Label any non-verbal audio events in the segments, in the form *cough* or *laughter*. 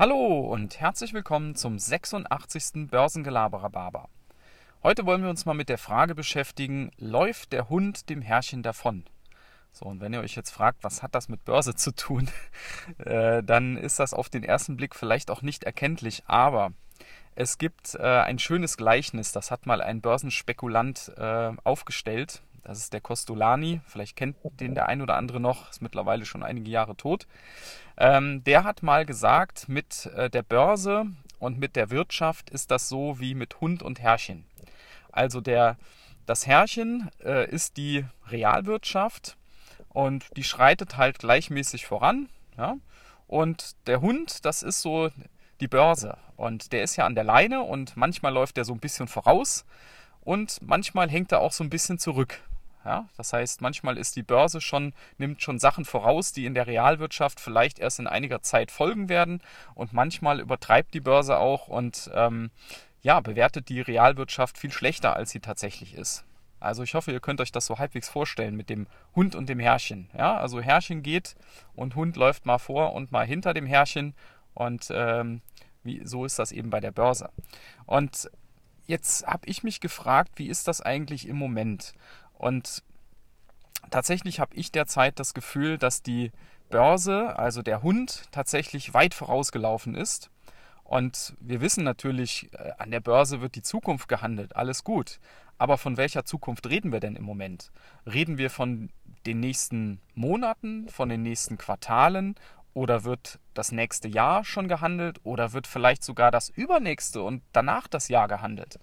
Hallo und herzlich willkommen zum 86. Börsengelaberer Barber. Heute wollen wir uns mal mit der Frage beschäftigen, läuft der Hund dem Herrchen davon? So, und wenn ihr euch jetzt fragt, was hat das mit Börse zu tun, *laughs* äh, dann ist das auf den ersten Blick vielleicht auch nicht erkenntlich, aber es gibt äh, ein schönes Gleichnis, das hat mal ein Börsenspekulant äh, aufgestellt. Das ist der Costolani, vielleicht kennt den der ein oder andere noch, ist mittlerweile schon einige Jahre tot. Ähm, der hat mal gesagt, mit äh, der Börse und mit der Wirtschaft ist das so wie mit Hund und Herrchen. Also der, das Herrchen äh, ist die Realwirtschaft und die schreitet halt gleichmäßig voran. Ja? Und der Hund, das ist so die Börse. Und der ist ja an der Leine und manchmal läuft der so ein bisschen voraus und manchmal hängt er auch so ein bisschen zurück. Ja, das heißt, manchmal ist die Börse schon, nimmt schon Sachen voraus, die in der Realwirtschaft vielleicht erst in einiger Zeit folgen werden. Und manchmal übertreibt die Börse auch und ähm, ja, bewertet die Realwirtschaft viel schlechter, als sie tatsächlich ist. Also ich hoffe, ihr könnt euch das so halbwegs vorstellen mit dem Hund und dem Herrchen. Ja, also Herrchen geht und Hund läuft mal vor und mal hinter dem Herrchen und ähm, wie, so ist das eben bei der Börse. Und jetzt habe ich mich gefragt, wie ist das eigentlich im Moment? Und tatsächlich habe ich derzeit das Gefühl, dass die Börse, also der Hund, tatsächlich weit vorausgelaufen ist. Und wir wissen natürlich, äh, an der Börse wird die Zukunft gehandelt, alles gut. Aber von welcher Zukunft reden wir denn im Moment? Reden wir von den nächsten Monaten, von den nächsten Quartalen oder wird das nächste Jahr schon gehandelt oder wird vielleicht sogar das übernächste und danach das Jahr gehandelt?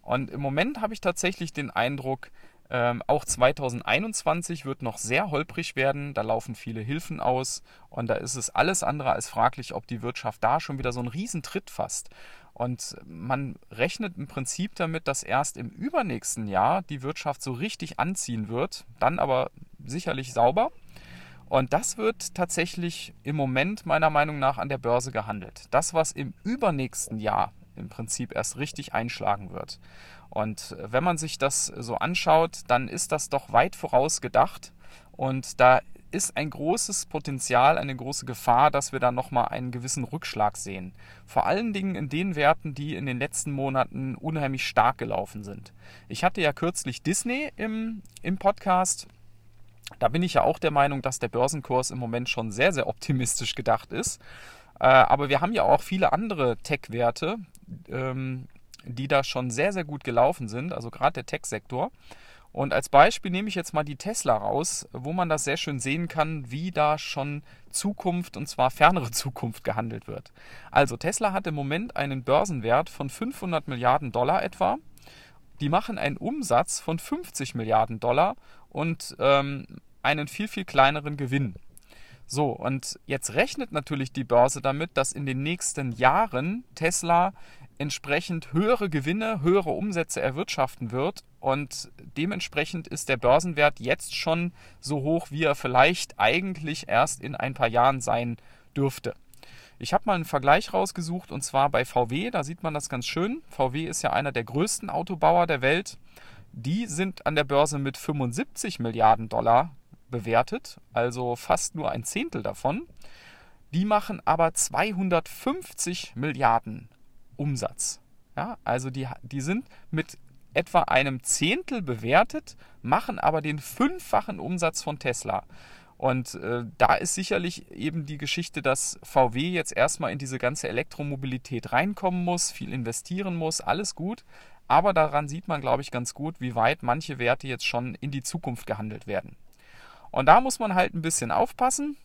Und im Moment habe ich tatsächlich den Eindruck, ähm, auch 2021 wird noch sehr holprig werden. Da laufen viele Hilfen aus und da ist es alles andere als fraglich, ob die Wirtschaft da schon wieder so einen Riesentritt fasst. Und man rechnet im Prinzip damit, dass erst im übernächsten Jahr die Wirtschaft so richtig anziehen wird, dann aber sicherlich sauber. Und das wird tatsächlich im Moment meiner Meinung nach an der Börse gehandelt. Das, was im übernächsten Jahr im Prinzip erst richtig einschlagen wird. Und wenn man sich das so anschaut, dann ist das doch weit voraus gedacht. Und da ist ein großes Potenzial, eine große Gefahr, dass wir da nochmal einen gewissen Rückschlag sehen. Vor allen Dingen in den Werten, die in den letzten Monaten unheimlich stark gelaufen sind. Ich hatte ja kürzlich Disney im, im Podcast. Da bin ich ja auch der Meinung, dass der Börsenkurs im Moment schon sehr, sehr optimistisch gedacht ist. Äh, aber wir haben ja auch viele andere Tech-Werte, ähm, die da schon sehr, sehr gut gelaufen sind, also gerade der Tech-Sektor. Und als Beispiel nehme ich jetzt mal die Tesla raus, wo man das sehr schön sehen kann, wie da schon Zukunft und zwar fernere *laughs* Zukunft gehandelt wird. Also Tesla hat im Moment einen Börsenwert von 500 Milliarden Dollar etwa. Die machen einen Umsatz von 50 Milliarden Dollar und ähm, einen viel, viel kleineren Gewinn. So, und jetzt rechnet natürlich die Börse damit, dass in den nächsten Jahren Tesla entsprechend höhere Gewinne, höhere Umsätze erwirtschaften wird. Und dementsprechend ist der Börsenwert jetzt schon so hoch, wie er vielleicht eigentlich erst in ein paar Jahren sein dürfte. Ich habe mal einen Vergleich rausgesucht und zwar bei VW, da sieht man das ganz schön. VW ist ja einer der größten Autobauer der Welt. Die sind an der Börse mit 75 Milliarden Dollar bewertet, also fast nur ein Zehntel davon. Die machen aber 250 Milliarden Umsatz. Ja, also die, die sind mit etwa einem Zehntel bewertet, machen aber den fünffachen Umsatz von Tesla. Und äh, da ist sicherlich eben die Geschichte, dass VW jetzt erstmal in diese ganze Elektromobilität reinkommen muss, viel investieren muss, alles gut. Aber daran sieht man, glaube ich, ganz gut, wie weit manche Werte jetzt schon in die Zukunft gehandelt werden. Und da muss man halt ein bisschen aufpassen.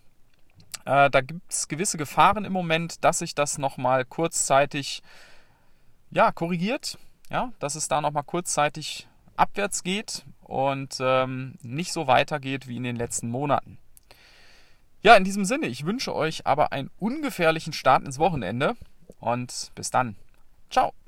Äh, da gibt es gewisse Gefahren im Moment, dass sich das nochmal kurzzeitig ja, korrigiert, ja, dass es da nochmal kurzzeitig abwärts geht und ähm, nicht so weitergeht wie in den letzten Monaten. Ja, in diesem Sinne, ich wünsche euch aber einen ungefährlichen Start ins Wochenende und bis dann. Ciao.